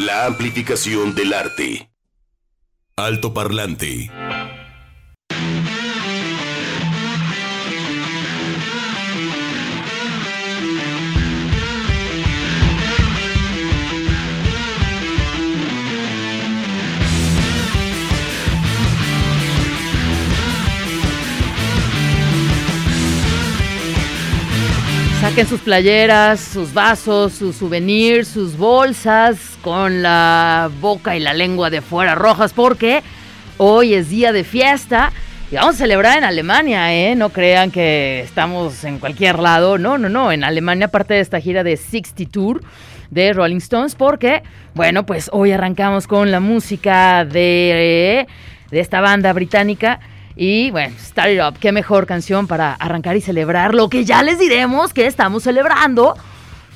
La amplificación del arte. Alto parlante. Saquen sus playeras, sus vasos, sus souvenirs, sus bolsas con la boca y la lengua de fuera rojas porque hoy es día de fiesta y vamos a celebrar en Alemania, ¿eh? No crean que estamos en cualquier lado. No, no, no. En Alemania, parte de esta gira de 60 Tour de Rolling Stones porque, bueno, pues hoy arrancamos con la música de, de esta banda británica y bueno, Start It Up, qué mejor canción para arrancar y celebrar lo que ya les diremos que estamos celebrando.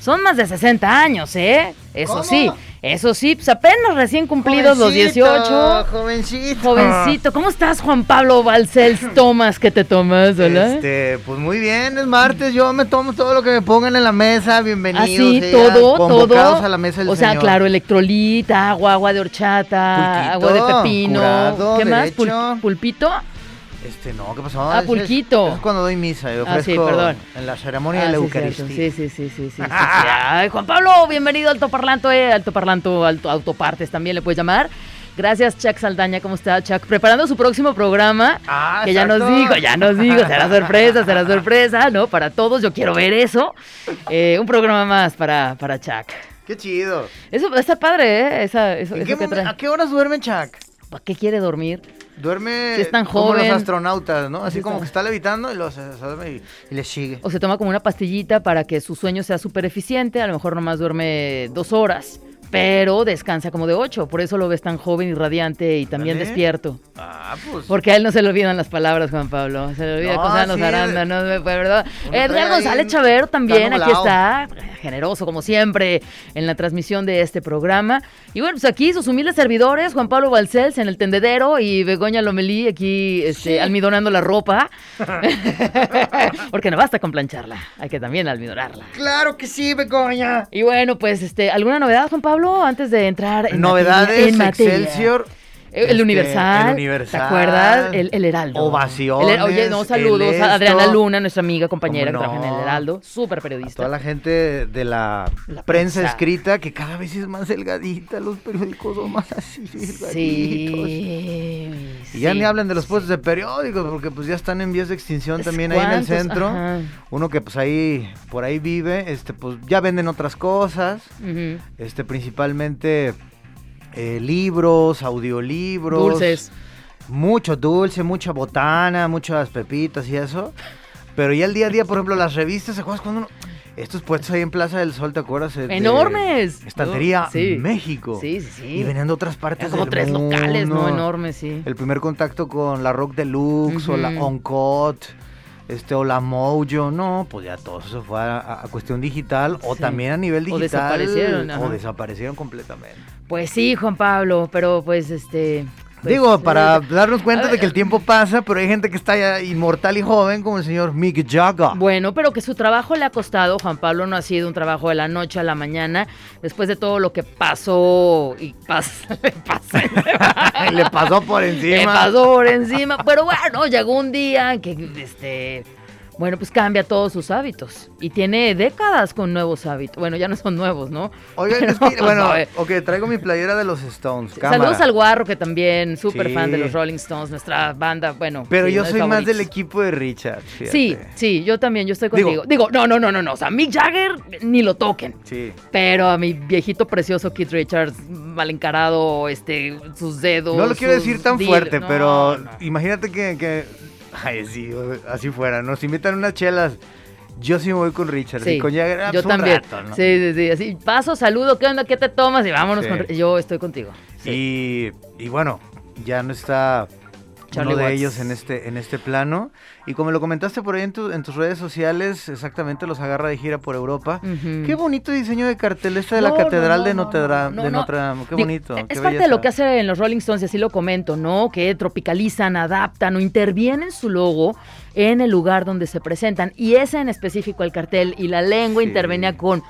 Son más de 60 años, ¿eh? Eso sí, eso sí, pues apenas recién cumplidos los 18. Jovencito. Jovencito. ¿Cómo estás, Juan Pablo Balcells Tomas? ¿Qué te tomas, hola? Este, pues muy bien, es martes, yo me tomo todo lo que me pongan en la mesa, bienvenidos. Así, sean todo, todo. a la mesa del o sea, Señor. claro, electrolita, agua, agua de horchata, agua de pepino. curado, ¿Qué más? Pul-. ¿Pulpito? Este, no, ¿qué pasó? Ah, es- pulquito. Es, cuando doy misa, yo Ah, sí, ofrezco perdón. en la ceremonia Ah, de la sí, Eucaristía. Sí, sí, sí, sí. Ay, Juan Pablo, bienvenido al Altoparlanto, eh, Altoparlanto, Alto Autopartes también le puedes llamar. Gracias, Chuck Saldaña, ¿cómo está, Chuck? Preparando su próximo programa, Ah, que ya nos dijo, ya nos dijo, será sorpresa, será sorpresa, ¿no? Para todos, yo quiero ver eso. Eh, un programa más para, para Chuck. Qué chido. Eso está padre, ¿eh? Esa, eso, ¿En eso qué que trae. ¿A qué horas duerme Chuck? ¿Para qué quiere dormir? Duerme Si es tan como joven. los astronautas, ¿no? Así Sí, como está- que está levitando y, lo, se, se duerme y, y le sigue. O se toma como una pastillita para que su sueño sea súper eficiente. A lo mejor nomás duerme dos horas, pero descansa como de ocho. Por eso lo ves tan joven y radiante y también despierto. Ah, pues. Porque a él no se le olvidan las palabras, Juan Pablo. Se le olvida No, cosas los sí. arándanos, ¿no? Pues, ¿verdad? Edgar González un Chavero también, aquí está, generoso como siempre, en la transmisión de este programa. Y bueno, pues aquí sus humildes servidores, Juan Pablo Balcells en el tendedero y Begoña Lomelí aquí este, almidonando la ropa. Porque no basta con plancharla, hay que también almidonarla. Claro que sí, Begoña. Y bueno, pues, este, ¿alguna novedad, Juan Pablo, antes de entrar en Novedades, materia- en materia? Excelsior. El este, Universal, el Universal, ¿te acuerdas? El, el Heraldo. Ovaciones, El- oye, no, saludos a Adriana. Luna, nuestra amiga, compañera que ¿Cómo trabaja en el? Heraldo, súper A periodista. toda la gente de la, La prensa, prensa. escrita que cada vez es más delgadita, los periódicos son más así delgaditos. Sí. Y ya sí. ni hablan de los puestos de periódicos, porque pues ya están en vías de extinción también ahí en el centro. Ajá. Uno que pues ahí, por ahí vive, este pues ya venden otras cosas, este principalmente eh, libros, audiolibros. Dulces. Mucho dulce, mucha botana, muchas pepitas y eso. Pero ya el día a día, por ejemplo, las revistas, ¿te acuerdas cuando uno... Estos puestos ahí en Plaza del Sol, ¿te acuerdas? De Enormes. Estantería Sí. México. Sí, sí, sí. Y venían de otras partes Eran como del tres locales, ¿no? Enormes, sí. El primer contacto con la Rock Deluxe o la Ujú. Este, o la Mojo, no, pues ya todo eso fue a, a cuestión digital o Sí. también a nivel O digital. desaparecieron, ajá. O desaparecieron completamente. Pues sí, Juan Pablo, pero pues este... pues, Digo, para darnos cuenta de que el tiempo pasa, pero hay gente que está ya inmortal y joven, como el señor Mick Jagger. Bueno, pero que su trabajo le ha costado, Juan Pablo, no ha sido un trabajo de la noche a la mañana, después de todo lo que pasó y pasa, le pasa, le pasó por le encima. pasó por encima, pero bueno, llegó un día que, este, bueno, pues cambia todos sus hábitos y tiene décadas con nuevos hábitos, bueno, ya no son nuevos, ¿no? Oigan, es que, bueno, sabe. ok, traigo mi playera de los Stones. Saludos al Guarro, que también, súper fan de los Rolling Stones, nuestra banda, bueno. Pero sí, yo soy más del equipo de Richard. fíjate. Sí, sí, yo también, yo estoy contigo. Digo, no, no, no, no, no, o sea, Mick Jagger ni lo toquen. Sí. Pero a mi viejito precioso Keith Richards, mal encarado, este, sus dedos. No lo quiero decir tan fuerte, no, pero no. imagínate que, que- Ay, sí, así fuera. Nos invitan unas chelas. Yo sí me voy con Richard. Sí, y con Jagger, ah, yo pues, también. rato, ¿no? Sí, sí, sí. Así, paso, saludo, ¿qué onda? ¿Qué te tomas? Y vámonos Sí. con. Yo estoy contigo. Sí. Y, y bueno, ya no está Charlie uno de Watts. ellos en este, en este plano. Y como lo comentaste por ahí en, tu- en tus redes sociales, exactamente los agarra de gira por Europa. Qué bonito diseño de cartel este de la Catedral no, de no, Notre no, Dame. no, de no. Notre Dame. Qué bonito. Es qué parte de lo que hacen en los Rolling Stones, y así lo comento, ¿no? Que tropicalizan, adaptan o intervienen su logo en el lugar donde se presentan. Y ese en específico, el cartel y la lengua Sí. intervenía con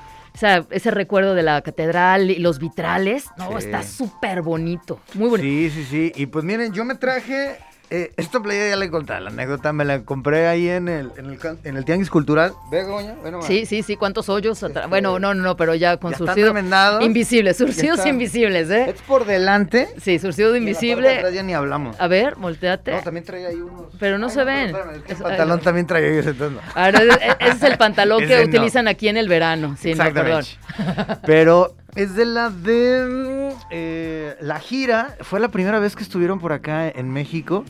ese recuerdo de la catedral y los vitrales. No, Sí. está súper bonito. Muy bonito. Sí, sí, sí. Y pues miren, yo me traje. Eh, esta playa ya le conté la anécdota. Me la compré ahí en el, en el, en el Tianguis Cultural. Ve, Goña, nomás. Sí, sí, sí, cuántos hoyos atrás. Este, Bueno, no, no, no, pero ya con ya surcido invisibles, surcidos invisibles, ¿eh? Es por delante. Sí, surcido de invisible. ya ni hablamos. A ver, volteate. No, también traía ahí unos. Pero no Ay, se ven. espérame, es que el pantalón ay, también traía yo ese entonces no. Ahora, ese es el pantalón que no. utilizan aquí en el verano. Sí, no, perdón. Exactamente. Pero es de la de mm, eh, la gira. Fue la primera vez que estuvieron por acá en México.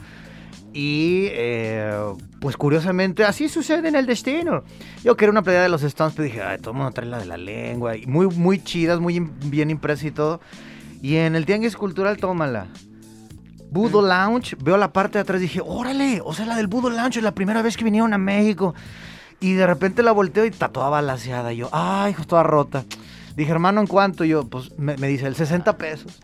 Y eh, pues curiosamente, así sucede en el destino. Yo que era una playa de los Stones, pero dije, ay, todo el mundo trae la de la lengua. Muy, muy chidas, muy bien impresa y todo. Y en el Tianguis Cultural, tómala. Budo Lounge, veo la parte de atrás dije, órale, o sea, la del Budo Lounge es la primera vez que vinieron a México. Y de repente la volteo y está toda balaseada. Y yo, ay, hijo, toda rota. Dije, hermano, ¿en cuánto? Y yo, pues, me, me dice, el 60 pesos.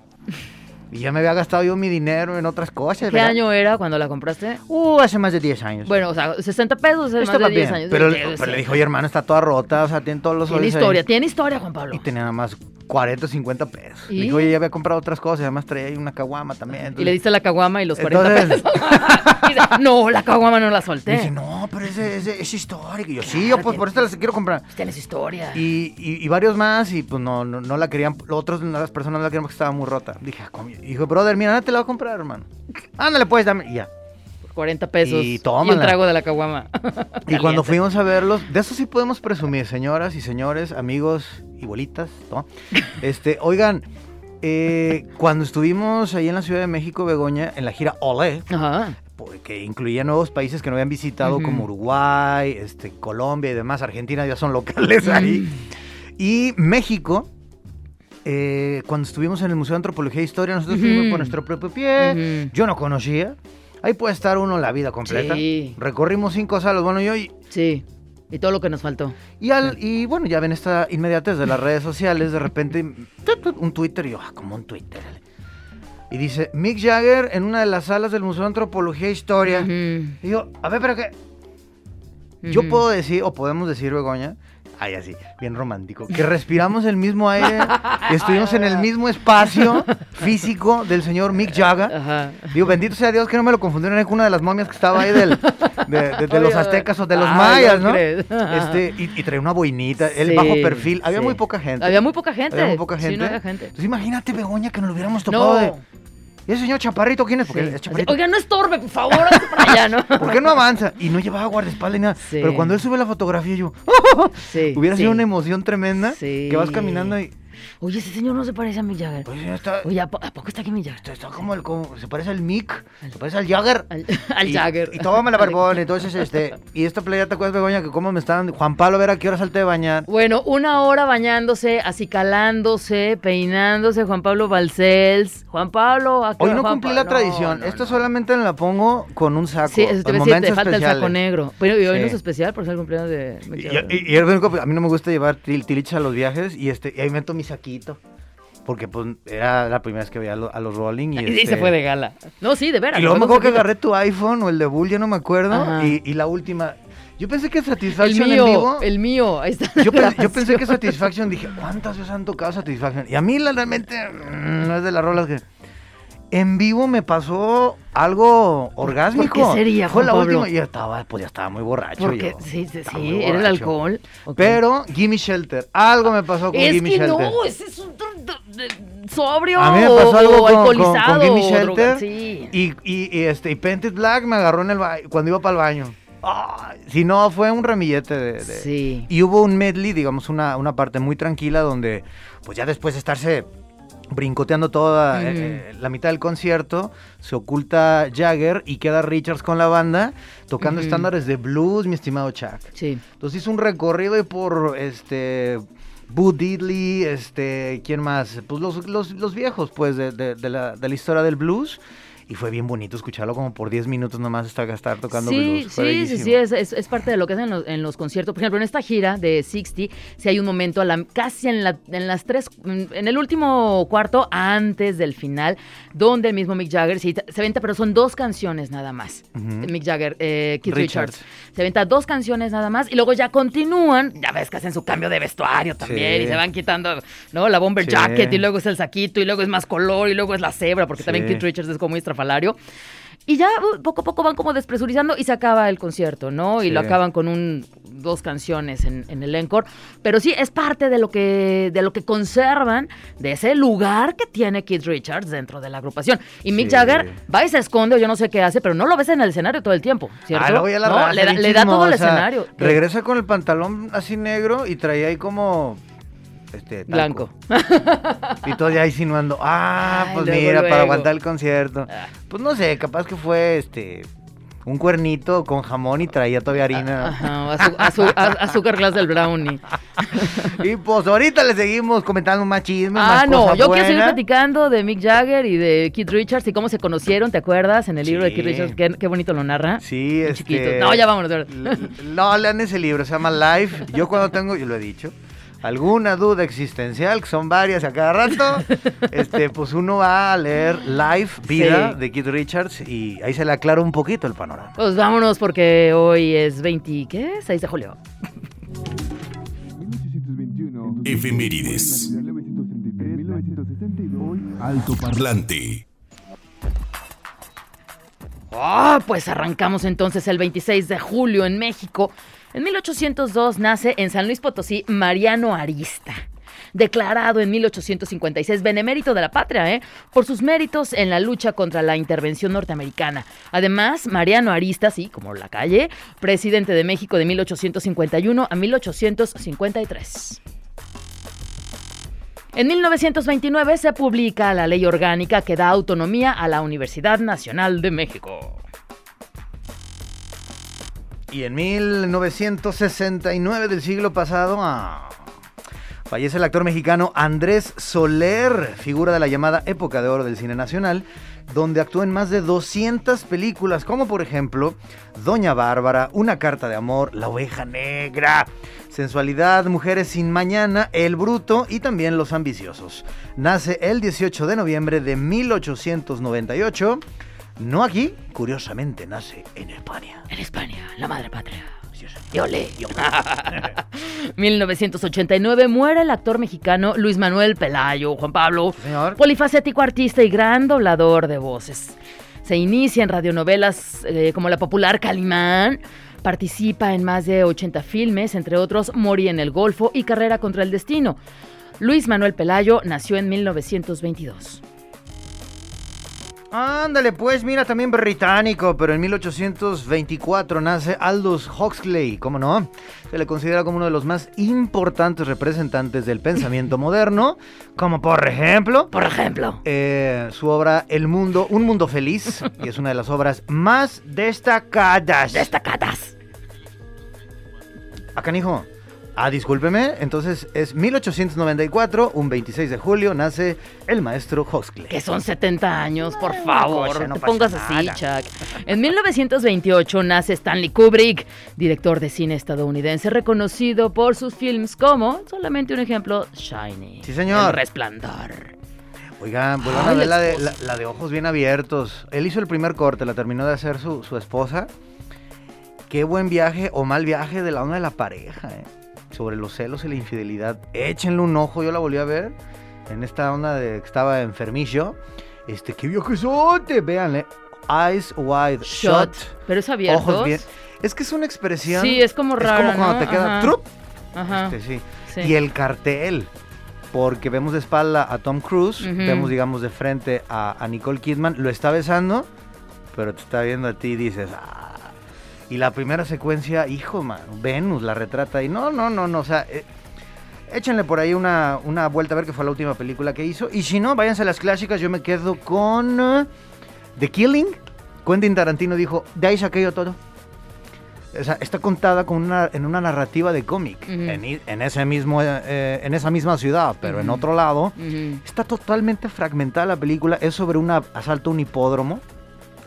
Y ya me había gastado yo mi dinero en otras cosas. ¿Qué ¿verdad? año era cuando la compraste? Uh, hace más de 10 años. Bueno, o sea, 60 pesos hace más de 10 bien, años. Pero, le dijo, oye, hermano, está toda rota. O sea, tiene todos los Tiene soles ahí". historia, tiene historia, Juan Pablo. Y tenía nada más 40 o 50 pesos. ¿Y? Le dijo, oye, ya había comprado otras cosas. Además traía ahí una caguama también. Y le diste la caguama y los 40 Entonces- pesos. Y dice, no, la caguama no la solté. Me dice, no, pero ese, ese, es histórico. Y yo, sí, yo pues por eso las quiero comprar. Tienes historia. Y, y, y varios más, y pues no, no, no la querían, otros las personas no la querían porque estaba muy rota. Dije, ah, ¿cómo? Y dijo, brother, mira, nada te la voy a comprar, hermano. Ándale, pues, dame. Y ya. 40 pesos. Y y tómala. un trago de la caguama. Y cuando fuimos a verlos, de eso sí podemos presumir, señoras y señores, amigos y bolitas, ¿no? Este, oigan, eh, cuando estuvimos ahí en la Ciudad de México, Begoña, en la gira Olé, Ajá. que incluía nuevos países que no habían visitado, como Uruguay, este, Colombia y demás, Argentina ya son locales ahí. Y México, eh, cuando estuvimos en el Museo de Antropología e Historia, nosotros fuimos por nuestro propio pie. Yo no conocía. Ahí puede estar uno la vida completa. Sí. Recorrimos cinco salas, bueno, yo y, Sí. Y todo lo que nos faltó. y, al, y bueno, ya ven esta inmediatez de las redes sociales, de repente un Twitter, y yo, ah, como un Twitter. Y dice, Mick Jagger en una de las salas del Museo de Antropología e Historia. Y yo, a ver, pero qué. Yo puedo decir, o podemos decir, Begoña, ay, así, bien romántico, que respiramos el mismo aire, y estuvimos en el mismo espacio físico del señor Mick Jagger. Ajá. Digo, bendito sea Dios que no me lo confundieron con una de las momias que estaba ahí del, de, de- de los aztecas o de los ay, mayas, ¿no. Este, y, y traía una boinita, el Sí, bajo perfil. Había sí. muy poca gente. Había muy poca gente. Había muy poca Sí, gente. no había gente. Entonces imagínate, Begoña, que nos lo hubiéramos topado No. de... ¿Y ese señor Chaparrito quién es? Porque Sí. es Chaparrito. Oiga, no estorbe, por favor, para allá, ¿no? ¿Por qué no avanza? Y no llevaba guardaespaldas ni nada. Sí. Pero cuando él sube la fotografía, yo... Sí, Hubiera sí. sido una emoción tremenda. Sí. Que vas caminando y... Oye, ese señor no se parece a Mick Jagger. Pues ya está... Oye, ¿a, po- a poco está aquí Mick Jagger? Está, está como el... como- se parece al Mick. Se parece al Jagger. Al, al y, Jagger. Y tómame la barbón. Entonces, este... Y esta playa, ¿te acuerdas, Begoña? Que cómo me estaban... Juan Pablo, a ver a qué hora salte de bañar. Bueno, una hora bañándose, acicalándose, peinándose, Juan Pablo Balcells. Juan Pablo, ¿a qué Hoy no Juan cumplí la tradición. no, Esto no. solamente la pongo con un saco. Sí, eso te en decir, te falta el saco negro. Pero y hoy no es especial por ser el cumpleaños de Mick Y, Jagger. y- y es lo único, a mí no me gusta llevar til- tiliches a los viajes y este y ahí meto mi saquito. Porque pues era la primera vez que veía a, lo- a los Rolling y, Y, este, se fue de gala. No, sí, de veras. Y luego me acuerdo que agarré tu iPhone o el de Bull, ya no me acuerdo. Y, y la última. Yo pensé que El Satisfaction mío, en vivo. el mío, ahí está. Yo, la pe- yo pensé que. Satisfaction, dije, ¿cuántas veces han tocado Satisfaction? Y a mí la, realmente mm, no es de las rolas que... En vivo me pasó algo orgásmico. qué sería, Fue Juan la Pablo? última y ya estaba, pues ya estaba muy borracho. Porque, yo. sí, sí, Estaba sí, era el alcohol. Pero Gimme Shelter, algo me pasó con es Gimme que Shelter. no, ese es un sobrio A mí me pasó algo con, con, alcoholizado. con Gimme o Shelter droga- sí. y, y, y, este, y Painted Black me agarró en el ba- cuando iba para el baño. Ay, si no, fue un ramillete de... de- Sí. Y hubo un medley, digamos, una, una parte muy tranquila donde, pues ya después de estarse brincoteando toda eh, eh, la mitad del concierto, se oculta Jagger y queda Richards con la banda tocando estándares de blues, mi estimado Chuck. Sí. Entonces hizo un recorrido por este Boo Diddley, este, ¿quién más? Pues los, los, los viejos, pues, de, de- de la, de la historia del blues. Y fue bien bonito escucharlo como por 10 minutos nomás estar, estar tocando Sí, blues. Fue sí, sí, bellísimo. sí, es, es- es parte de lo que hacen en los, en los conciertos. Por ejemplo, en esta gira de 60, si hay un momento a la, casi en, la, en las tres, en el último cuarto, antes del final, donde el mismo Mick Jagger sí, se venta, pero son dos canciones nada más. Mick Jagger, eh, Keith Richards. Richards. Se venta dos canciones nada más y luego ya continúan. Ya ves que hacen su cambio de vestuario también Sí. y se van quitando, ¿no? La bomber Sí. jacket y luego es el saquito y luego es más color y luego es la cebra, porque también. Keith Richards es como muy estrafalario. Y ya uh, poco a poco van como despresurizando y se acaba el concierto, ¿no? Y Sí. lo acaban con un dos canciones en, en el encore. Pero sí, es parte de lo que de lo que conservan de ese lugar que tiene Keith Richards dentro de la agrupación. Y Mick Sí. Jagger va y se esconde o yo no sé qué hace, pero no lo ves en el escenario todo el tiempo, ¿cierto? Ah, ya la No, raza, le, da, le da todo el escenario. Regresa con el pantalón así negro y traía ahí como... Este, talco. Blanco. Y todo ya insinuando, ah, Ay, pues luego, mira, para aguantar el concierto. Ah. Pues no sé, capaz que fue este un cuernito con jamón y traía todavía harina. Ajá, azu- azúcar glass del brownie. Y pues ahorita le seguimos comentando más chismes, Ah, más no, yo quiero seguir platicando de Mick Jagger y de Keith Richards y cómo se conocieron, ¿te acuerdas? En el libro de. Keith Richards, qué, qué bonito lo narra. Sí, este... chiquitos. No, ya vámonos. No, lean ese libro, se llama Life. Yo cuando tengo, yo lo he dicho, alguna duda existencial, que son varias a cada rato, este, pues uno va a leer Life, Vida, Sí. de Keith Richards, y ahí se le aclara un poquito el panorama. Pues vámonos porque hoy es 20, ¿qué? 6 de julio. Efemérides. Alto parlante. Ah, pues arrancamos entonces el 26 de julio en México. En 1802 nace en San Luis Potosí Mariano Arista. Declarado en 1856 benemérito de la patria, ¿eh? por sus méritos en la lucha contra la intervención norteamericana. Además, Mariano Arista, sí, como la calle, presidente de México de 1851 a 1853. En 1929 se publica la ley orgánica que da autonomía a la Universidad Nacional de México. Y en 1969 del siglo pasado, ah, fallece el actor mexicano Andrés Soler, figura de la llamada época de oro del cine nacional, donde actuó en más de 200 películas, como por ejemplo Doña Bárbara, Una carta de amor, La oveja negra, Sensualidad, Mujeres sin mañana, El bruto y también Los ambiciosos. Nace el 18 de noviembre de 1898. No aquí, curiosamente nace en España. En España, la madre patria. Y olé. 1989 muere el actor mexicano Luis Manuel Pelayo, Juan Pablo, señor. polifacético artista y gran doblador de voces. Se inicia en radionovelas eh, como la popular Calimán, participa en más de 80 filmes, entre otros Mori en el Golfo y Carrera contra el Destino. Luis Manuel Pelayo nació en 1922. Ándale, pues mira, también británico, pero en 1824 nace Aldous Huxley, ¿cómo no? Se le considera como uno de los más importantes representantes del pensamiento moderno, como por ejemplo Por ejemplo, eh, su obra El Mundo, Un Mundo Feliz, y es una de las obras más destacadas. destacadas. Acá, hijo. Ah, discúlpeme, entonces es 1894, un 26 de julio, nace el maestro Huxley. Que son 70 años, por Ay, favor. cosa, no te pongas así. Chuck. En 1928 nace Stanley Kubrick, director de cine estadounidense, reconocido por sus films como, solamente un ejemplo, Shiny. Sí, señor. El Resplandor. Oigan, vuelvan a ver la de, la de ojos bien abiertos. Él hizo el primer corte, la terminó de hacer su, su esposa. Qué buen viaje o mal viaje de la onda de la pareja, ¿eh? Sobre los celos y la infidelidad. Échenle un ojo, yo la volví a ver. En esta onda de que estaba enfermillo. Este, qué viajesote, véanle. Eyes wide shut. Pero es abierto. Ojos bien. Es que es una expresión. Sí, es como rara, Es como cuando ¿no? te queda Ajá. trup. Ajá. Este, sí. sí. Y el cartel. Porque vemos de espalda a Tom Cruise, Ujú. vemos, digamos, de frente a, a Nicole Kidman, lo está besando, pero te está viendo a ti y dices, ah. Y la primera secuencia, hijo, man, Venus la retrata y no, no, no, no, o sea, eh, échenle por ahí una, una vuelta a ver que fue la última película que hizo. Y si no, váyanse a las clásicas, yo me quedo con eh, The Killing. Quentin Tarantino dijo, de ahí saqué yo todo. O sea, está contada con una, en una narrativa de cómic, en, ese mismo, eh, en esa misma ciudad, pero en otro lado. Está totalmente fragmentada la película, es sobre un asalto a un hipódromo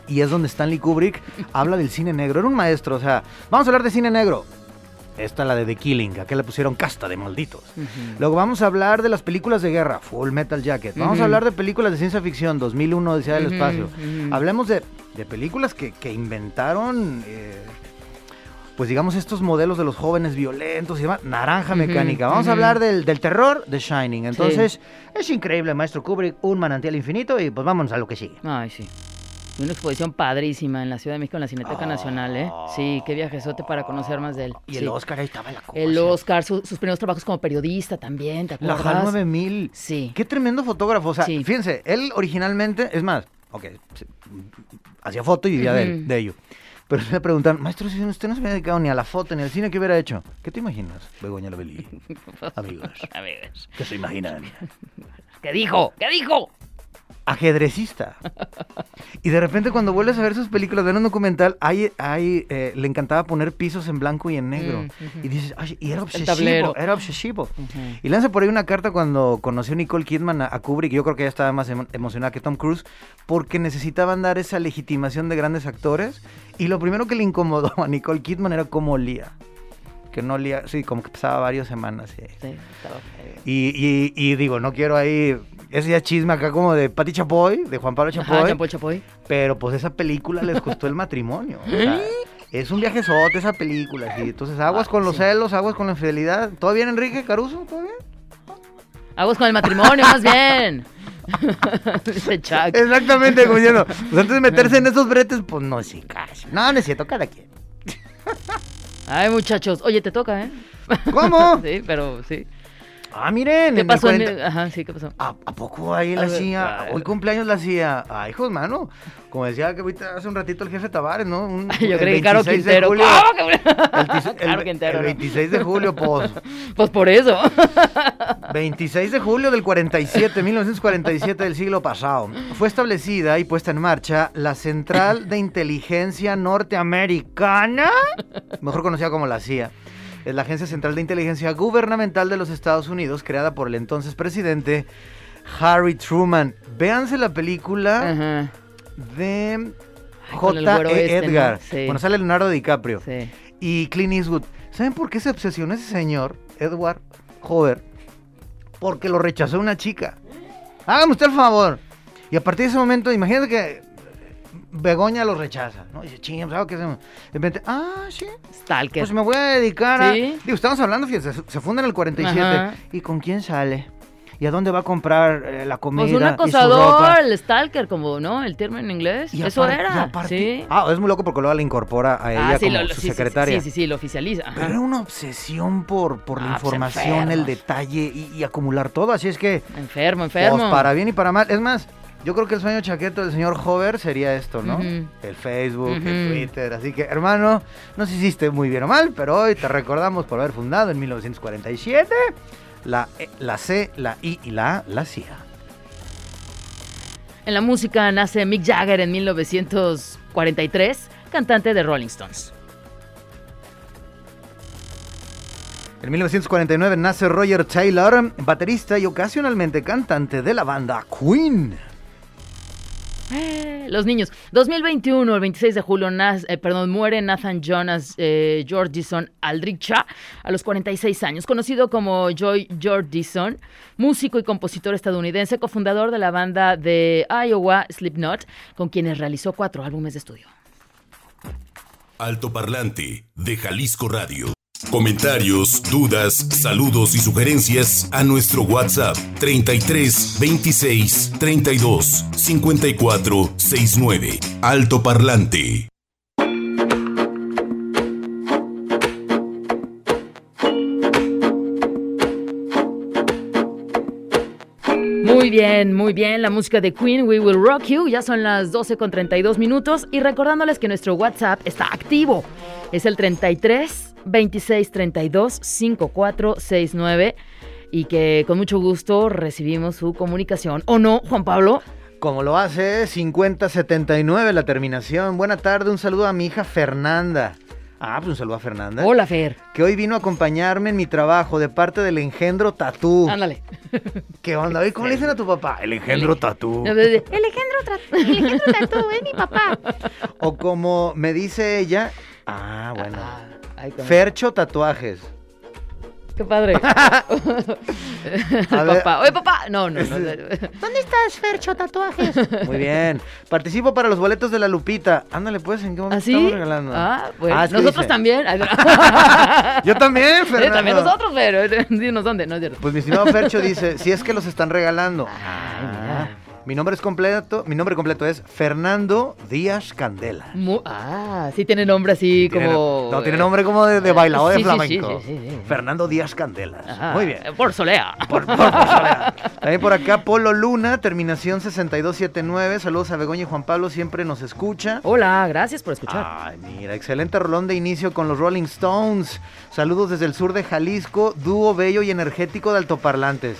y es donde Stanley Kubrick habla del cine negro. Era un maestro, o sea, vamos a hablar de cine negro. Esta la de The Killing, acá le pusieron casta de malditos. Luego vamos a hablar de las películas de guerra, Full Metal Jacket. Vamos a hablar de películas de ciencia ficción, 2001, Odisea del Espacio. Hablemos de, de películas que, que inventaron, eh, pues digamos, estos modelos de los jóvenes violentos y demás. Naranja Mecánica. Vamos a hablar del, del terror de Shining. Entonces, es increíble, maestro Kubrick, un manantial infinito y pues vámonos a lo que sigue. Ay, sí. Una exposición padrísima en la Ciudad de México, en la Cineteca Nacional, ¿eh? Sí, qué viajezote para conocer más de él. Y el. Oscar ahí estaba en la cosa. El Oscar, su- sus primeros trabajos como periodista también, ¿te La acuerdas? HAL 9000. Sí. Qué tremendo fotógrafo. O sea, Sí. fíjense, él originalmente, es más, ok, hacía foto y vivía de, él, de ello. Pero le preguntan, maestro, si usted no se había dedicado ni a la foto ni al cine, ¿qué hubiera hecho? ¿Qué te imaginas, Begoña Lovelí? Amigos, A ver, ¿qué se imaginan? ¿qué dijo? ¿Qué dijo? Ajedrecista. Y de repente cuando vuelves a ver sus películas, ver un documental, hay, hay, eh, le encantaba poner pisos en blanco y en negro. Mm. Y dices, ay, y era obsesivo, era obsesivo. Y lanza por ahí una carta cuando conoció Nicole Kidman a, a Kubrick, yo creo que ella estaba más emo- emocionada que Tom Cruise, porque necesitaban dar esa legitimación de grandes actores. Y lo primero que le incomodó a Nicole Kidman era cómo olía. Que no olía, sí, como que pasaba varias semanas. sí. Sí. Y, y- y digo, no quiero ahí, ese ya chisme acá como de Patti Chapoy, de Juan Pablo Chapoy, Ajá, Jean-Paul Chapoy. pero pues esa película les costó el matrimonio. o sea, es un viajezote esa película, sí. Entonces, aguas Ah, con los sí. celos, aguas con la infidelidad. ¿Todo bien, Enrique Caruso? ¿Todo bien? Aguas con el matrimonio, más bien. Dice Chuck. Exactamente, como diciendo, pues antes de meterse en esos bretes, pues no, sí, casi. No, no es cierto, cada quien. Ay, muchachos. Oye, te toca, ¿eh? ¿Cómo? Sí, pero sí. Ah, miren. ¿Qué en el pasó? en 40 el- Ajá, sí, ¿qué pasó? ¿A, a poco ahí la hacía? Hoy cumpleaños la hacía. Ay, hijos, mano. Como decía que ahorita hace un ratito el jefe Tavares, ¿no? Un- Yo creí que Caro 26 de Quintero. julio. ¿Cómo que- El, Caro Quintero, el ¿no? 26 de julio, pues. Pues por eso. 26 de julio del 47, 1947 del siglo pasado. Fue establecida y puesta en marcha la Central de Inteligencia Norteamericana, mejor conocida como la CIA. Es la Agencia Central de Inteligencia Gubernamental de los Estados Unidos, creada por el entonces presidente Harry Truman. Véanse la película Ajá. de J. E. este, ¿no? Edgar. Sí. Bueno, sale Leonardo DiCaprio Sí. y Clint Eastwood. ¿Saben por qué se obsesionó ese señor, Edward Hoover? Porque lo rechazó una chica. Hágame usted el favor. Y a partir de ese momento, imagínate que Begoña lo rechaza. ¿no? Dice, ching, ¿sabes qué hacemos? De repente, ah, sí. Stalker. Pues me voy a dedicar a. Sí. Digo, estamos hablando, fíjense, se- funda en el 47. Ajá. ¿Y con quién sale? ¿Y a dónde va a comprar eh, la comida? Pues un y su acosador, ropa? el stalker, como, ¿no? El término en inglés. Y Eso aparte- y era. aparte- sí. Ah, es muy loco porque luego la incorpora a ella Ah, sí, como lo- lo- su sí, secretaria. Sí, sí, sí, lo oficializa. Ajá. Pero era una obsesión por, por la Ah, pues, información, el detalle y, y acumular todo. Así es que, Enfermo, enfermo. pues, para bien y para mal. Es más, yo creo que el sueño chaqueto del señor Hover sería esto, ¿no? El Facebook, el. Twitter. Así que, hermano, no sé si hiciste muy bien o mal, pero hoy te recordamos por haber fundado en 1947 la, E, la C, la I y la A, la CIA. En la música nace Mick Jagger en 1943, cantante de Rolling Stones. En 1949 nace Roger Taylor, baterista y ocasionalmente cantante de la banda Queen. Eh, Los niños. 2021, el 26 de julio, nas- eh, perdón, muere Nathan Jonas eh, Aldricha a los 46 años, conocido como Joy Jordison, músico y compositor estadounidense, cofundador de la banda de Iowa Slipknot, con quienes realizó cuatro álbumes de estudio. Alto Parlante de Jalisco Radio. Comentarios, dudas, saludos y sugerencias a nuestro WhatsApp 33 26 32 54 69. Alto Parlante. Muy bien, muy bien. La música de Queen, We Will Rock You. Ya son las 12 con 32 minutos. Y recordándoles que nuestro WhatsApp está activo. Es el 33 26 32 54 69. Y que con mucho gusto recibimos su comunicación. ¿O no, Juan Pablo? Como lo hace 5079 la terminación. Buena tarde, un saludo a mi hija Fernanda. Ah, pues un saludo a Fernanda. Hola, Fer. Que hoy vino a acompañarme en mi trabajo de parte del engendro Tatú. Ándale. ¿Qué onda? Oye, ¿Cómo le dicen a tu papá? El engendro Tatú. El engendro, tra- el engendro tatú, es mi papá. O como me dice ella. Ah, bueno. Ah, Fercho Tatuajes. Qué padre. Papá. Oye, papá. No, no, no. ¿Dónde estás, Fercho Tatuajes? Muy bien. Participo para los boletos de la Lupita. Ándale, pues, ¿en qué momento ¿Así? estamos regalando? Ah, bueno. Ah, es que nosotros dice- también. Yo también, Sí, Fernando. también nosotros, pero dinos dónde, no es cierto. Pues mi estimado Fercho dice, si es que los están regalando. Ay, Ah, mira. Mi nombre es completo, mi nombre completo es Fernando Díaz Candela. Mu- ah, sí tiene nombre así Tiene- como... no, tiene nombre como de, de bailador de Sí, flamenco. sí, sí, sí. Fernando Díaz Candelas. Ajá, Muy bien. Por Solea. Por- por- por soledad. También por acá Polo Luna, terminación 6279. Saludos a Begoña y Juan Pablo, siempre nos escucha. Hola, gracias por escuchar. Ay, mira, excelente rolón de inicio con los Rolling Stones. Saludos desde el sur de Jalisco, dúo bello y energético de altoparlantes.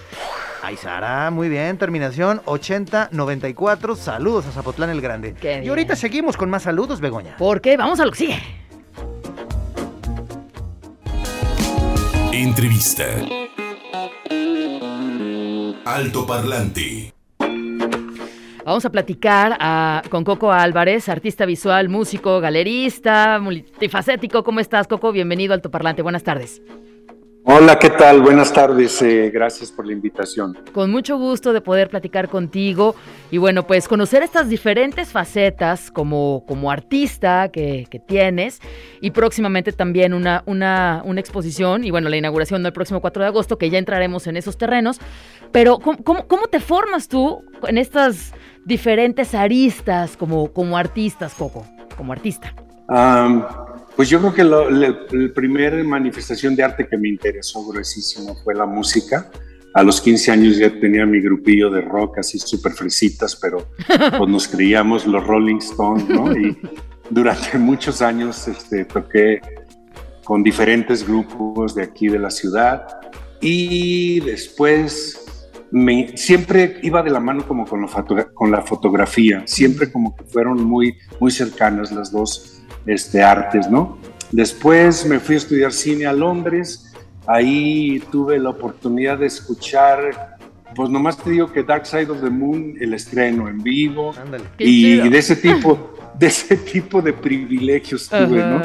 Ay, Sara, muy bien, terminación 8094. Saludos a Zapotlán el Grande. Qué Y ahorita bien. seguimos con más saludos, Begoña. ¿Por qué? Vamos a lo que sigue. Entrevista. Alto Parlante. Vamos a platicar ah, con Coco Álvarez, artista visual, músico, galerista, multifacético. ¿Cómo estás, Coco? Bienvenido al Toparlante. Buenas tardes. Hola, ¿qué tal? Buenas tardes. eh, gracias por la invitación. Con mucho gusto de poder platicar contigo y bueno, pues conocer estas diferentes facetas como, como artista que, que tienes y próximamente también una, una, una exposición y bueno, la inauguración del próximo 4 de agosto que ya entraremos en esos terrenos. Pero ¿cómo, cómo, cómo te formas tú en estas diferentes aristas como, como artistas, Coco? Como artista. Pues yo creo que lo- la el primer manifestación de arte que me interesó gruesísimo fue la música. A los 15 años ya tenía mi grupillo de rock así súper fresitas, pero pues nos creíamos los Rolling Stones, ¿no? Y durante muchos años este, toqué con diferentes grupos de aquí de la ciudad y después me, siempre iba de la mano como con la, fotogra- con la fotografía, siempre como que fueron muy, muy cercanas las dos este, artes, ¿no? Después me fui a estudiar cine a Londres, ahí tuve la oportunidad de escuchar, pues nomás te digo que Dark Side of the Moon, el estreno en vivo, y chido. de ese tipo, de ese tipo de privilegios tuve, ¿no?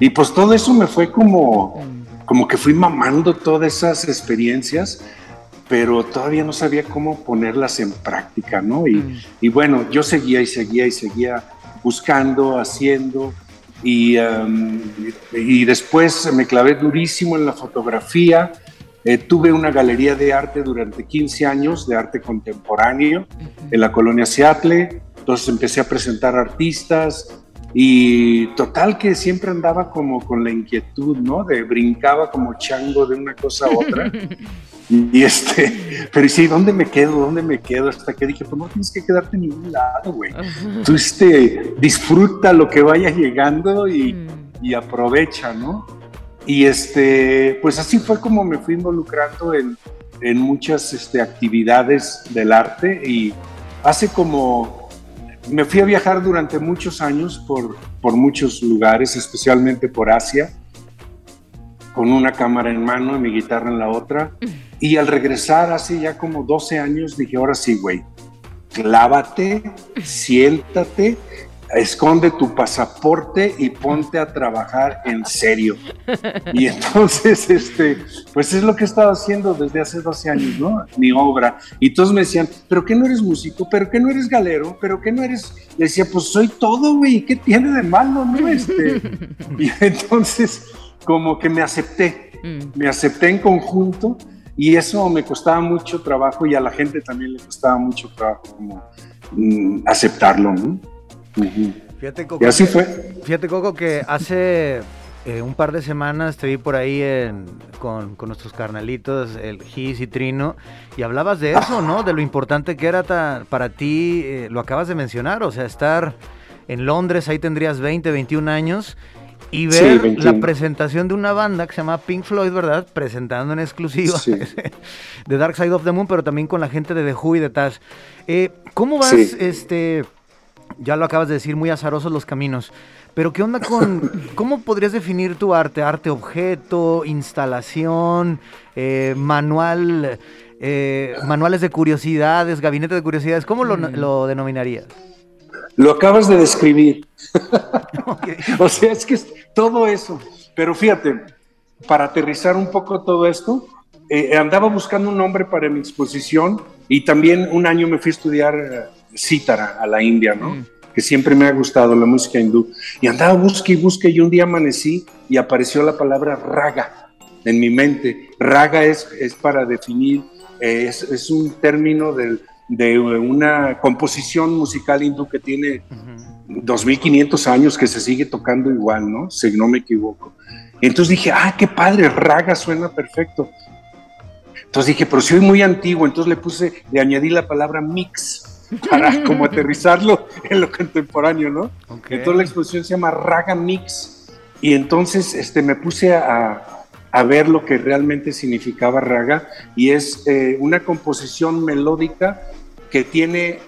Y pues todo eso me fue como, como que fui mamando todas esas experiencias, pero todavía no sabía cómo ponerlas en práctica, ¿no? Y, Mm. y bueno, yo seguía y seguía y seguía buscando, haciendo, y, um, y después me clavé durísimo en la fotografía. Eh, tuve una galería de arte durante 15 años, de arte contemporáneo, en la colonia Seattle. Entonces empecé a presentar artistas y total que siempre andaba como con la inquietud, ¿no? De brincaba como chango de una cosa a otra. Y este, pero sí, ¿dónde me quedo? ¿Dónde me quedo? Hasta que dije, pues no tienes que quedarte en ningún lado, güey. Tú este, disfruta lo que vaya llegando y, Mm. y aprovecha, ¿no? Y este, pues así fue como me fui involucrando en, en muchas este, actividades del arte y hace como, me fui a viajar durante muchos años por, por muchos lugares, especialmente por Asia, con una cámara en mano y mi guitarra en la otra. Y al regresar hace ya como 12 años dije, ahora sí, güey, clávate, siéntate, esconde tu pasaporte y ponte a trabajar en serio. Y entonces, este, pues es lo que he estado haciendo desde hace 12 años, ¿no? Mi obra. Y todos me decían, ¿pero qué no eres músico? ¿Pero qué no eres galero? ¿Pero qué no eres...? Le decía, pues soy todo, güey, ¿qué tiene de malo, no? Este, y entonces, como que me acepté, Mm. me acepté en conjunto y eso me costaba mucho trabajo y a la gente también le costaba mucho trabajo como mm, aceptarlo, ¿no? Fíjate, Coco, Y así fue. Fíjate, Coco, que hace eh, un par de semanas te vi por ahí en- con, con nuestros carnalitos, el Gis y Trino, y hablabas de eso, ¿no? De lo importante que era ta- para ti, eh, lo acabas de mencionar, o sea, estar en Londres, ahí tendrías 20, 21 años, y ver 21. la presentación de una banda que se llama Pink Floyd, ¿verdad? Presentando en exclusiva Sí. de Dark Side of the Moon, pero también con la gente de The Who y de Taz. Eh, ¿Cómo vas, Sí. este ya lo acabas de decir, muy azarosos los caminos. Pero ¿qué onda con, cómo podrías definir tu arte? ¿Arte objeto, instalación, eh, manual, eh, manuales de curiosidades, gabinete de curiosidades? ¿Cómo lo, lo denominarías? Lo acabas de describir. o sea, es que es todo eso. Pero fíjate, para aterrizar un poco todo esto, eh, andaba buscando un nombre para mi exposición y también un año me fui a estudiar eh, cítara a la India, ¿no? Mm. Que siempre me ha gustado la música hindú. Y andaba busque y busque y un día amanecí y apareció la palabra raga en mi mente. Raga es, es para definir, eh, es, es, un término del, de una composición musical hindú que tiene 2500 años que se sigue tocando igual, ¿no? Si no me equivoco. Entonces dije, ah, qué padre, raga suena perfecto. Entonces dije, pero soy muy antiguo, entonces le puse, le añadí la palabra mix para como aterrizarlo en lo contemporáneo, ¿no? Entonces la exposición se llama Raga Mix y entonces este, me puse a, a ver lo que realmente significaba raga y es eh, una composición melódica que tiene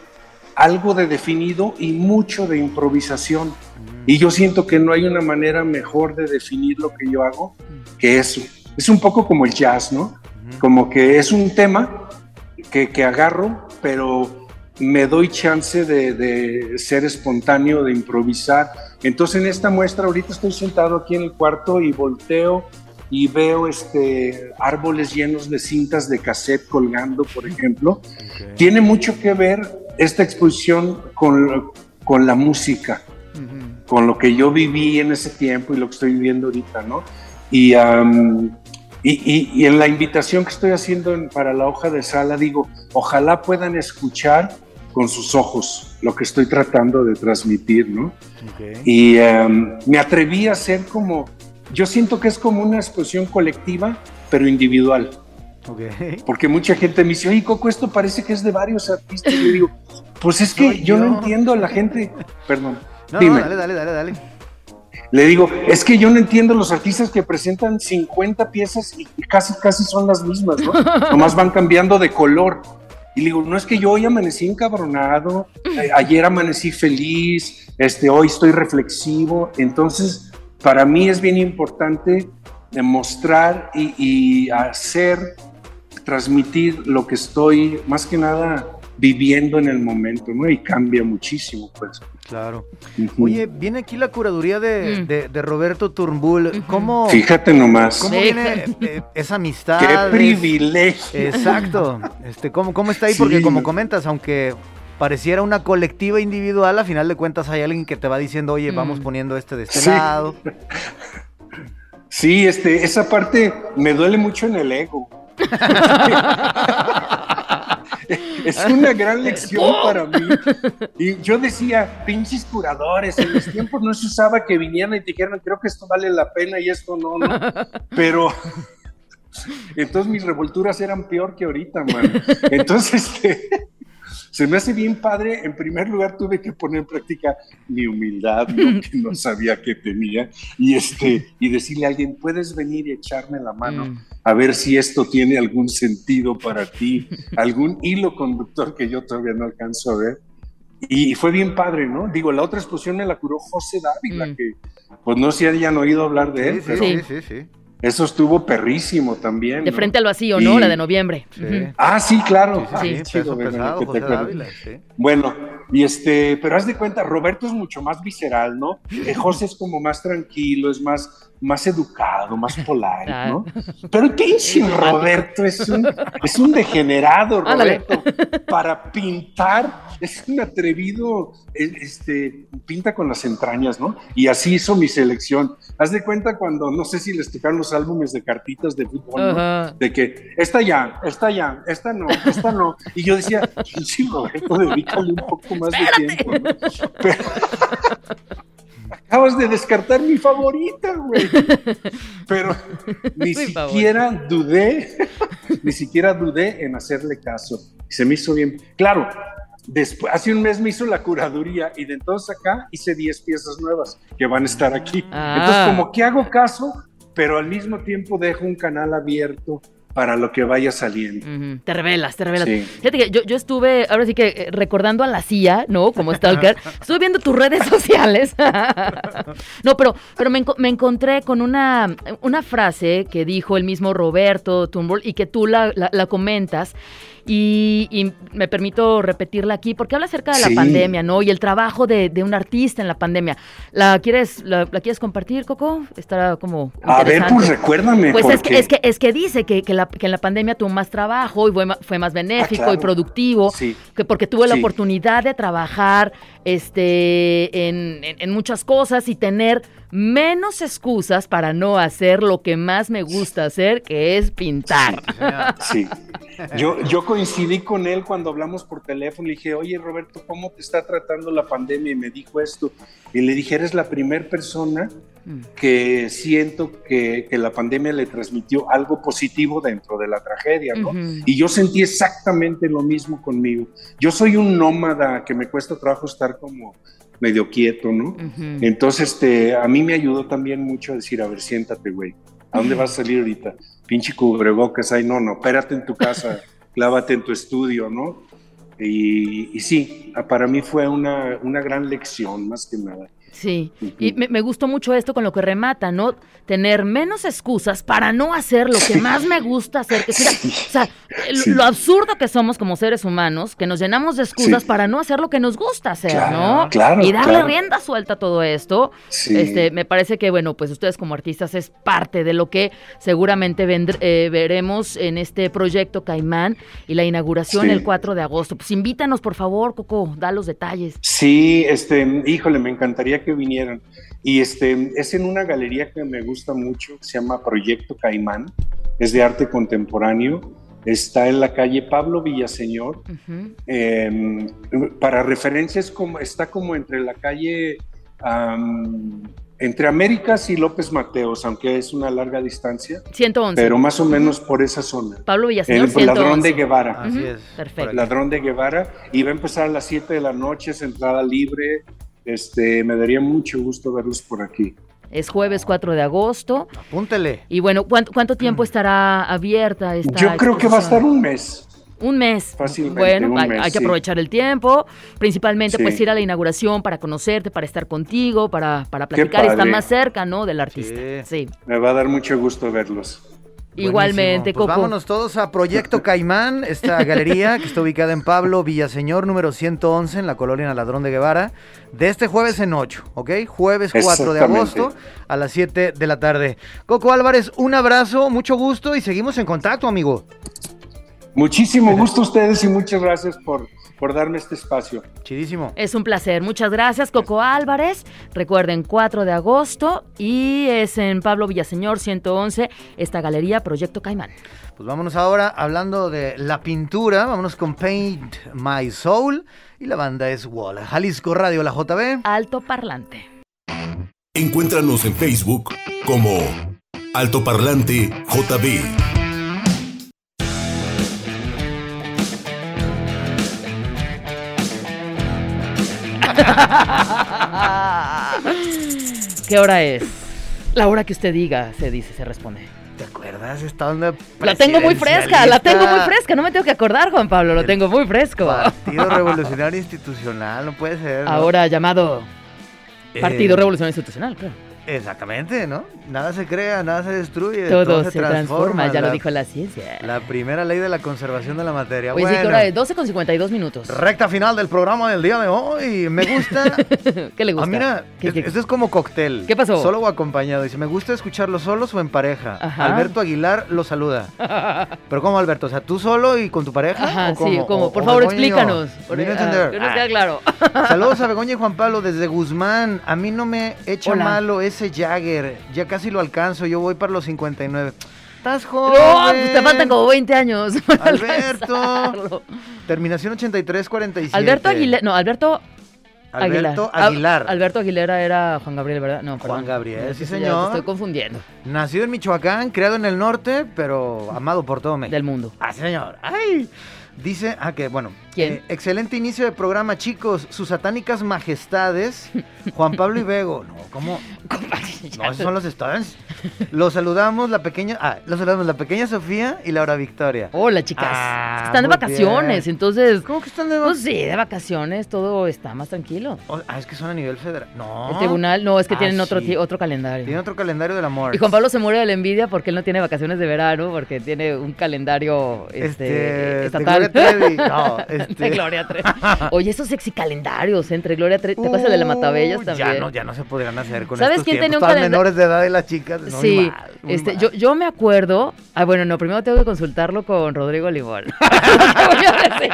algo de definido y mucho de improvisación. Mm. Y yo siento que no hay una manera mejor de definir lo que yo hago que eso. Es un poco como el jazz, ¿no? Como que es un tema que, que agarro, pero me doy chance de, de, ser espontáneo, de improvisar. Entonces en esta muestra, ahorita estoy sentado aquí en el cuarto y volteo y veo este, árboles llenos de cintas de cassette colgando, por ejemplo. Tiene mucho que ver esta exposición con, con la música, con lo que yo viví en ese tiempo y lo que estoy viviendo ahorita, ¿no? Y, y, y, en la invitación que estoy haciendo para la hoja de sala, digo, ojalá puedan escuchar con sus ojos lo que estoy tratando de transmitir, ¿no? Y me atreví a hacer como yo siento que es como una exposición colectiva, pero individual. Porque mucha gente me dice, oye, Coco, esto parece que es de varios artistas. Y yo digo, pues es que yo, no entiendo a la gente. Perdón. No, dime. dale, dale, dale, dale. Le digo, es que yo no entiendo los artistas que presentan 50 piezas y casi, casi son las mismas, ¿no? Nomás van cambiando de color. Y le digo, no es que yo hoy amanecí encabronado, eh, ayer amanecí feliz, este, hoy estoy reflexivo. Entonces, para mí es bien importante demostrar y, hacer, transmitir lo que estoy más que nada viviendo en el momento, ¿no? Y cambia muchísimo, pues. Claro. Oye, viene aquí la curaduría de, mm. Roberto Turnbull. ¿Cómo? Fíjate nomás. ¿Cómo viene eh, esa amistad? ¡Qué privilegio! Exacto. Este, ¿cómo, ¿Cómo está ahí? Porque como comentas, aunque pareciera una colectiva individual, a final de cuentas hay alguien que te va diciendo, oye, vamos mm. poniendo este de este lado. Sí, este, esa parte me duele mucho en el ego. es una gran lección para mí. Y yo decía, pinches curadores, en los tiempos no se usaba que vinieran y te dijeran, creo que esto vale la pena y esto no, no. Pero entonces mis revolturas eran peor que ahorita, man. Entonces, este, se me hace bien padre. En primer lugar, tuve que poner en práctica mi humildad, que no sabía que tenía, y, este, y decirle a alguien, puedes venir y echarme la mano mm. a ver si esto tiene algún sentido para ti, algún hilo conductor que yo todavía no alcanzo a ver. Y fue bien padre, ¿no? Digo, la otra exposición me la curó José Dávila, mm. que pues no sé si hayan oído hablar de él, pero sí, sí, sí. Eso estuvo perrísimo también. De frente al vacío, ¿no? La de noviembre. Ah, sí, claro. Sí, bueno, y este, pero haz de cuenta, Roberto es mucho más visceral, ¿no? Eh, José es como más tranquilo, es más, más educado, más polar, ¿no? Pero el pinche Roberto es un, es un degenerado, Roberto. Para pintar, es un atrevido, e, este, pinta con las entrañas, ¿no? Y así hizo mi selección. Haz de cuenta cuando, no sé si les tocaron los álbumes de cartitas de fútbol, ¿no? De que esta ya, esta ya, esta no, esta no. Y yo decía, pinche Roberto, dedícale un poco más de tiempo, ¿no? Pero, acabas de descartar mi favorita, güey. Pero ni siquiera dudé, ni siquiera dudé en hacerle caso. Se me hizo bien. Claro, después, hace un mes me hizo la curaduría y de entonces acá hice 10 piezas nuevas que van a estar aquí. Entonces, ah. como que hago caso, pero al mismo tiempo dejo un canal abierto para lo que vaya saliendo. Te revelas, te revelas. Sí. Fíjate que yo, yo estuve, ahora sí que eh, recordando a la CIA, ¿no? Como Stalker, estuve viendo tus redes sociales. no, pero, pero me, enco- me encontré con una, una frase que dijo el mismo Roberto Turnbull y que tú la, la- la comentas. Y, y me permito repetirla aquí porque habla acerca de la pandemia, ¿no? Y el trabajo de, de un artista en la pandemia. ¿La quieres, la, la quieres compartir, Coco? Estará como. A ver, pues recuérdame. Pues es que, es que es que dice que, que, la- que en la pandemia tuvo más trabajo y fue, fue más benéfico Ah, claro. y productivo, Sí. que porque tuvo la Sí. oportunidad de trabajar este en, en- en muchas cosas y tener menos excusas para no hacer lo que más me gusta hacer, que es pintar. Sí. Yo, yo coincidí con él cuando hablamos por teléfono. Le dije, oye Roberto, ¿cómo te está tratando la pandemia? Y me dijo esto. Y le dije, eres la primera persona Mm. que siento que, que la pandemia le transmitió algo positivo dentro de la tragedia, ¿no? Y yo sentí exactamente lo mismo conmigo. Yo soy un nómada que me cuesta trabajo estar como medio quieto, ¿no? Entonces, este, a mí me ayudó también mucho a decir, a ver, siéntate, güey. ¿A dónde vas a salir ahorita? Pinche cubrebocas, ay, no, no, espérate en tu casa, clávate en tu estudio, ¿no? Y, y sí, para mí fue una, una gran lección, más que nada. Sí, y me, me gustó mucho esto con lo que remata, ¿no? Tener menos excusas para no hacer lo que más me gusta hacer. Que sea, o sea, Sí. lo absurdo que somos como seres humanos, que nos llenamos de excusas Sí. para no hacer lo que nos gusta hacer, Claro, ¿no? claro, y darle claro. rienda suelta a todo esto. Sí. Este, me parece que, bueno, pues ustedes como artistas es parte de lo que seguramente vendr- eh, veremos en este proyecto Caimán y la inauguración el 4 de agosto. Pues invítanos, por favor, Coco, da los detalles. Sí, este, híjole, me encantaría que vinieran. Y este, es en una galería que me gusta mucho, que se llama Proyecto Caimán, es de arte contemporáneo, está en la calle Pablo Villaseñor. Ujú. Eh, para referencias, como, está como entre la calle, am, entre Américas y López Mateos, aunque es una larga distancia, 111. pero más o menos por esa zona. Pablo Villaseñor, El ladrón 111. de Guevara. Así es. perfecto. Ladrón de Guevara y va a empezar a las 7 de la noche, es entrada libre. Este, me daría mucho gusto verlos por aquí. Es jueves 4 de agosto. Apúntele. Y bueno, ¿cuánto, cuánto tiempo estará abierta esta Yo creo que va a estar un mes. Un mes. Fácilmente, Bueno, un hay, mes, hay que sí. aprovechar el tiempo. Principalmente, Sí. pues ir a la inauguración para conocerte, para estar contigo, para, para platicar y estar más cerca, ¿no? Del artista. Sí. Sí. Me va a dar mucho gusto verlos. Igualmente. Pues Coco. vámonos todos a Proyecto Caimán, esta galería que está ubicada en Pablo Villaseñor, número 111, en la colonia Ladrón de Guevara, de este jueves en 8, ¿ok? Jueves 4 de agosto a las 7 de la tarde. Coco Álvarez, un abrazo, mucho gusto y seguimos en contacto, amigo. Muchísimo gusto a ustedes y muchas gracias por, por darme este espacio. Chidísimo. Es un placer. Muchas gracias, Coco Álvarez. Recuerden, 4 de agosto y es en Pablo Villaseñor 111, esta galería Proyecto Caimán. Pues vámonos ahora hablando de la pintura, vámonos con Paint My Soul y la banda es Wall. Jalisco Radio, la JB. Alto Parlante. Encuéntranos en Facebook como Altoparlante JB. ¿Qué hora es? La hora que usted diga, se dice, se responde. ¿Te acuerdas esta onda La tengo muy fresca, la tengo muy fresca, no me tengo que acordar, Juan Pablo, lo El tengo muy fresco. Partido Revolucionario Institucional, no puede ser. ¿no? Ahora llamado Eh, Partido Revolucionario Institucional, claro. Exactamente, ¿no? Nada se crea, nada se destruye, Todo, se, transforma, ya la, lo dijo la ciencia. La primera ley de la conservación de la materia. Sí, bueno, ¿qué hora es? 12 con 52 minutos. recta final del programa del día de hoy. Me gusta. ¿Qué le gusta? Ah, mira, ¿Qué, es- qué- esto es como cóctel. ¿Qué pasó? Solo o acompañado. Dice, me gusta escucharlo solos o en pareja. Ajá. Alberto Aguilar lo saluda. Pero ¿cómo, Alberto? O sea, ¿tú solo y con tu pareja? Ajá, ¿O cómo? sí, como, por o favor, explícanos. A Ah, entender. que nos Ah. queda claro. Saludos a Begoña y Juan Pablo desde Guzmán. A mí no me echa Hola. malo ese Jagger. Ya casi lo alcanzo. Yo voy para los 59. Estás joven. No, pues te faltan como 20 años. para Alberto. alcanzarlo. Terminación 8347. Alberto Aguilera, no, Alberto Alberto Aguilar. Aguilar. Ah, Alberto Aguilera era Juan Gabriel, ¿verdad? No, Juan perdón. Gabriel, No, sí, ya señor. te estoy confundiendo. Nacido en Michoacán, creado en el norte, pero amado por todo México. Del mundo. Ah, señor. Ay. Dice, ah, que bueno. ¿Quién? eh, excelente inicio de programa, chicos. Sus satánicas majestades, Juan Pablo y Bego. No, ¿cómo? No, esos son los Stones. Los saludamos la pequeña, ah, los saludamos la pequeña Sofía y Laura Victoria. Hola, chicas. Ah, están de vacaciones, bien. entonces. ¿Cómo que están de Pues sí, de vacaciones todo está más tranquilo. Oh, ah, es que son a nivel federal. No. El tribunal, no, es que Ah, tienen otro, sí. otro calendario. Tiene otro calendario del amor. Y Juan Pablo se muere de la envidia porque él no tiene vacaciones de verano, porque tiene un calendario este, Este, estatal. No, este. De Gloria Trevi. Oye, esos sexy calendarios entre Gloria Trevi. ¿Te acuerdas el de la Matabellas también? Ya no, ya no se podrían hacer con ¿Sabes estos quién tenía un calenda- menores de edad de las chicas. no, sí, muy mal, muy este, mal. yo, yo me acuerdo. Ah, bueno, no, primero tengo que consultarlo con Rodrigo Limón. ¿Qué voy a decir?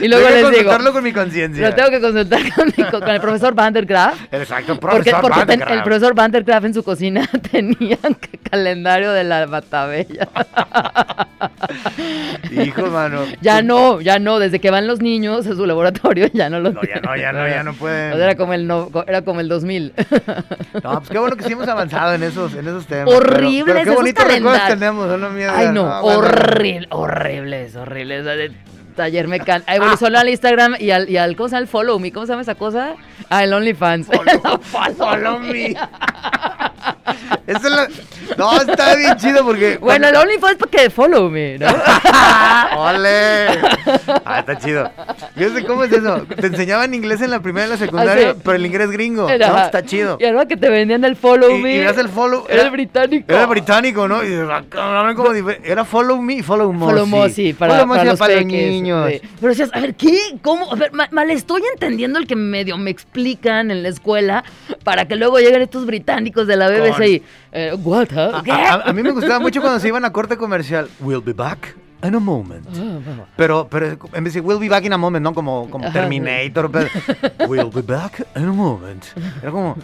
Y luego Tengo que les digo. consultarlo con mi conciencia. Lo tengo que consultar con, mi- con el profesor Van der Graaf. Exacto, Porque, profesor porque de ten- el profesor Van der Graaf en su cocina tenía que- calendario de la Matabella. Hijo, mano. ya no, ya no. Desde que van los niños a su laboratorio ya no lo No, ya no, ya no, ya no pueden. O sea, Era como el, no, era como el 2000. No, pues qué bueno que sí hemos avanzado en esos, en esos temas. Horribles pero, pero qué esos bonitos recuerdos tenemos, los. Ay, no, Ah, horrible, horribles, horribles. Taller mecánico. Evolucionó al Instagram y al, y al, ¿cómo se llama? El follow me. ¿Cómo se llama esa cosa? Ah, el OnlyFans. Follow me. Esa es la... No, está bien chido porque. Bueno, el OnlyFans porque follow me, ¿no? ¡Ole! Ah, está chido. Fíjate cómo es eso. Te enseñaban inglés en la primera y la secundaria, Ah, sí. pero el inglés gringo. Era- No, está chido. Y ahora que te vendían el follow Y, me. y el follow. Era el británico. Era el británico, ¿no? Y ah, como difer- Era follow me y follow Mossy. Follow Mossy para, Follow para los para los niños. sí. Pero decías, a ver, ¿qué? ¿Cómo? A ver, ma- mal estoy entendiendo el que medio me explican en la escuela para que luego lleguen estos británicos de la BBC Eh, what, huh? A, ¿Qué? a- a mí me gustaba mucho cuando se iban a corte comercial. We'll be back in a moment. Ah, bueno. Pero, pero en vez de we'll be back in a moment, ¿no? Como, como Ajá, Terminator. pero, we'll be back in a moment. Era como,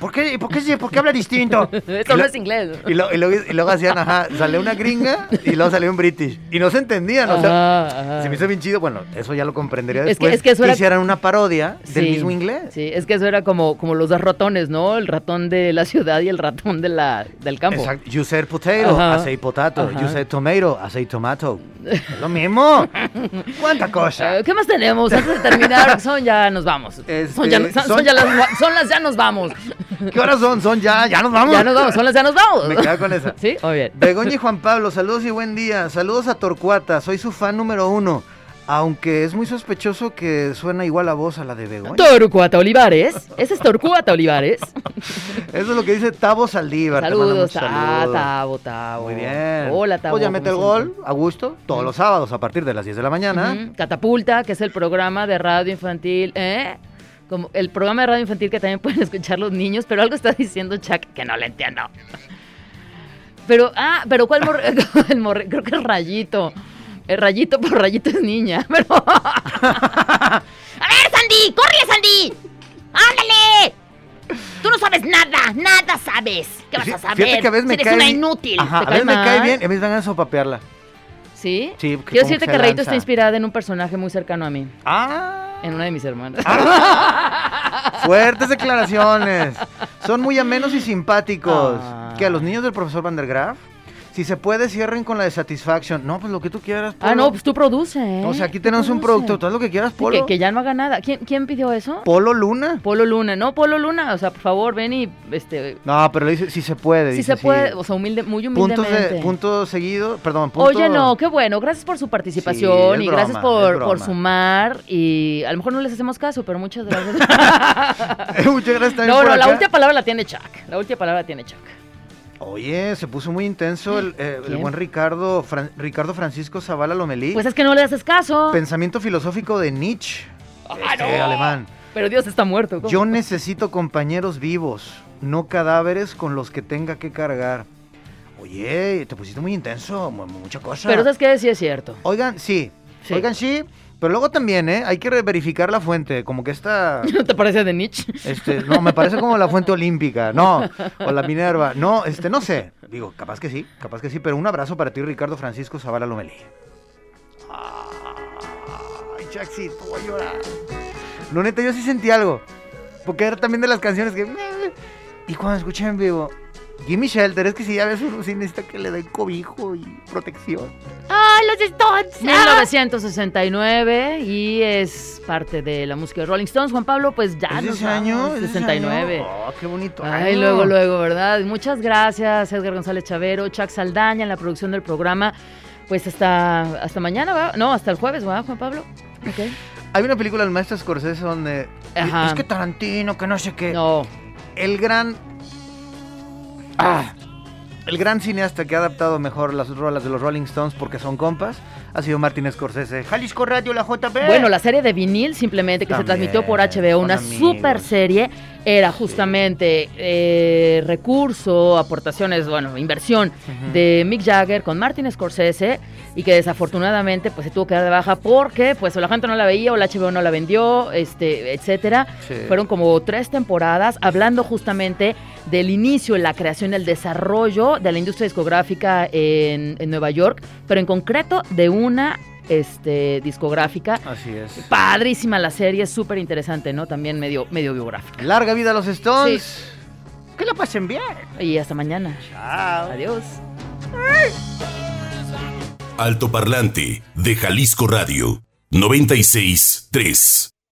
¿por qué, por qué, por qué habla distinto? Eso Y no lo- es inglés. Y, lo- y luego, y luego hacían, ajá, salió una gringa y luego salió un british. Y no se entendían, o sea, Ajá, ajá. se me hizo bien chido. Bueno, eso ya lo comprendería Es que- después. es que eso era- hicieran una parodia del Sí, mismo inglés. Sí, es que eso era como, como los dos ratones, ¿no? El ratón de la ciudad y el ratón de la, del campo. Exacto. You said potato, Ajá. Say potato. Ajá. You said tomato, say tomato. Es lo mismo. ¿Cuánta cosa? Eh, ¿Qué más tenemos antes de terminar? Son ya nos vamos. Este, son, ya, son son- ya las, son las ya nos vamos. ¿Qué horas son? Son ya, ya nos vamos. Ya nos vamos, son las ya nos vamos. Me quedo con esa. Sí, muy bien. Begoña y Juan Pablo, saludos y buen día. Saludos a Torcuata, soy su fan número uno. Aunque es muy sospechoso que suena igual la voz a la de Begoña. Torcuata Olivares. Ese es Torcuata Olivares. Eso es lo que dice Tavo Saldívar. Saludos, muchos ah, saludos. Tabo, Tabo. Muy bien. Hola, Tabo. Pues ya mete el ¿cómo gol a gusto todos los sábados a partir de las 10 de la mañana. Catapulta, que es el programa de radio infantil, ¿eh? Como el programa de radio infantil que también pueden escuchar los niños, pero algo está diciendo Chuck que no le entiendo. Pero, ah, pero ¿cuál morre? El morre, creo que es Rayito. El Rayito por Rayito es niña, pero... ¡A ver, Sandy! ¡Córrele, Sandy! ¡Ándale! Tú no sabes nada, nada sabes. ¿Qué vas a saber? Fíjate que a veces me Si eres cae una inútil. Ajá, ¿Te a veces me cae bien a veces me dan a sopapearla. ¿Sí? Sí, Quiero decirte que Rayito lanza. está inspirada en un personaje muy cercano a mí. Ah, En una de mis hermanas. fuertes declaraciones. Son muy amenos y simpáticos. Ah. Que a los niños del profesor Van der Graaf, si se puede, cierren con la de Satisfaction. No, pues lo que tú quieras. ah, Polo. no, pues tú produce, ¿eh? O sea, aquí Tú tenemos un producto. Todo lo que quieras, Sí, Polo. que, que ya no haga nada. ¿Quién, quién pidió eso? Polo Luna. Polo Luna. No, Polo Luna. O sea, por favor, ven y, este... No, pero le dice si se puede. Si dice se puede, o sea, humilde, muy Puntos humildemente. de, punto seguido, perdón, punto... Oye, no, qué bueno. Gracias por su participación Sí, y gracias por, por sumar. Y a lo mejor no les hacemos caso, pero muchas gracias. Muchas gracias también no, por no, la última palabra la tiene Chuck. La última palabra la tiene Chuck. Oye, se puso muy intenso el, eh, buen Ricardo, Fran- Ricardo Francisco Zavala Lomelí. Pues es que no le haces caso. Pensamiento filosófico de Nietzsche, Ah, este, no. alemán. Pero Dios está muerto. ¿cómo? Yo necesito compañeros vivos, no cadáveres con los que tenga que cargar. Oye, te pusiste muy intenso, mu- mucha cosa. Pero sabes que sí es cierto. Oigan, sí, Sí. oigan, sí, pero luego también, ¿eh? Hay que verificar la fuente, como que esta... ¿No te parece de Nietzsche? Este, no, me parece como la fuente olímpica, no, o la Minerva, no, este, no sé, digo, capaz que sí, capaz que sí, pero un abrazo para ti, Ricardo Francisco Zavala Lomelí. Ay, Chaxito, voy a llorar. No, neta, yo sí sentí algo, porque era también de las canciones que... Y cuando escuché en vivo, Gimme Shelter, es que si ya ves uno, sí necesita que le den cobijo y protección. ¡Ay, los Stones. 1969 y es parte de la música de Rolling Stones. Juan Pablo, pues ya ¿Es nos ese año? vamos, ¿Es de ese 69. año? Oh, qué bonito. Ay, año. luego, luego, ¿verdad? Muchas gracias, Edgar González Chavero, Chuck Saldaña en la producción del programa. Pues hasta, hasta mañana, ¿va? No, hasta el jueves, ¿va, Juan Pablo? Ok. Hay una película del maestro Scorsese donde. Ajá. Es que Tarantino, que no sé qué. No, El gran. Ah. El gran cineasta que ha adaptado mejor las rolas de los Rolling Stones porque son compas ha sido Martin Scorsese. Jalisco Radio, la JP. Bueno, la serie de vinil simplemente que se transmitió por HBO, una amigos. super serie, era justamente eh, recurso, aportaciones, bueno, inversión de Mick Jagger con Martin Scorsese y que desafortunadamente pues se tuvo que dar de baja porque pues o la gente no la veía o la HBO no la vendió, este, etcétera. Sí. Fueron como tres temporadas hablando justamente del inicio, la creación, el desarrollo de la industria discográfica en, en Nueva York, pero en concreto de una este, discográfica. Así es. Padrísima la serie, súper interesante, ¿no? También medio, medio biográfica. Larga vida a los Stones. Que la pasen bien. Y hasta mañana. Chao. Adiós. Altoparlante de Jalisco Radio 96 3.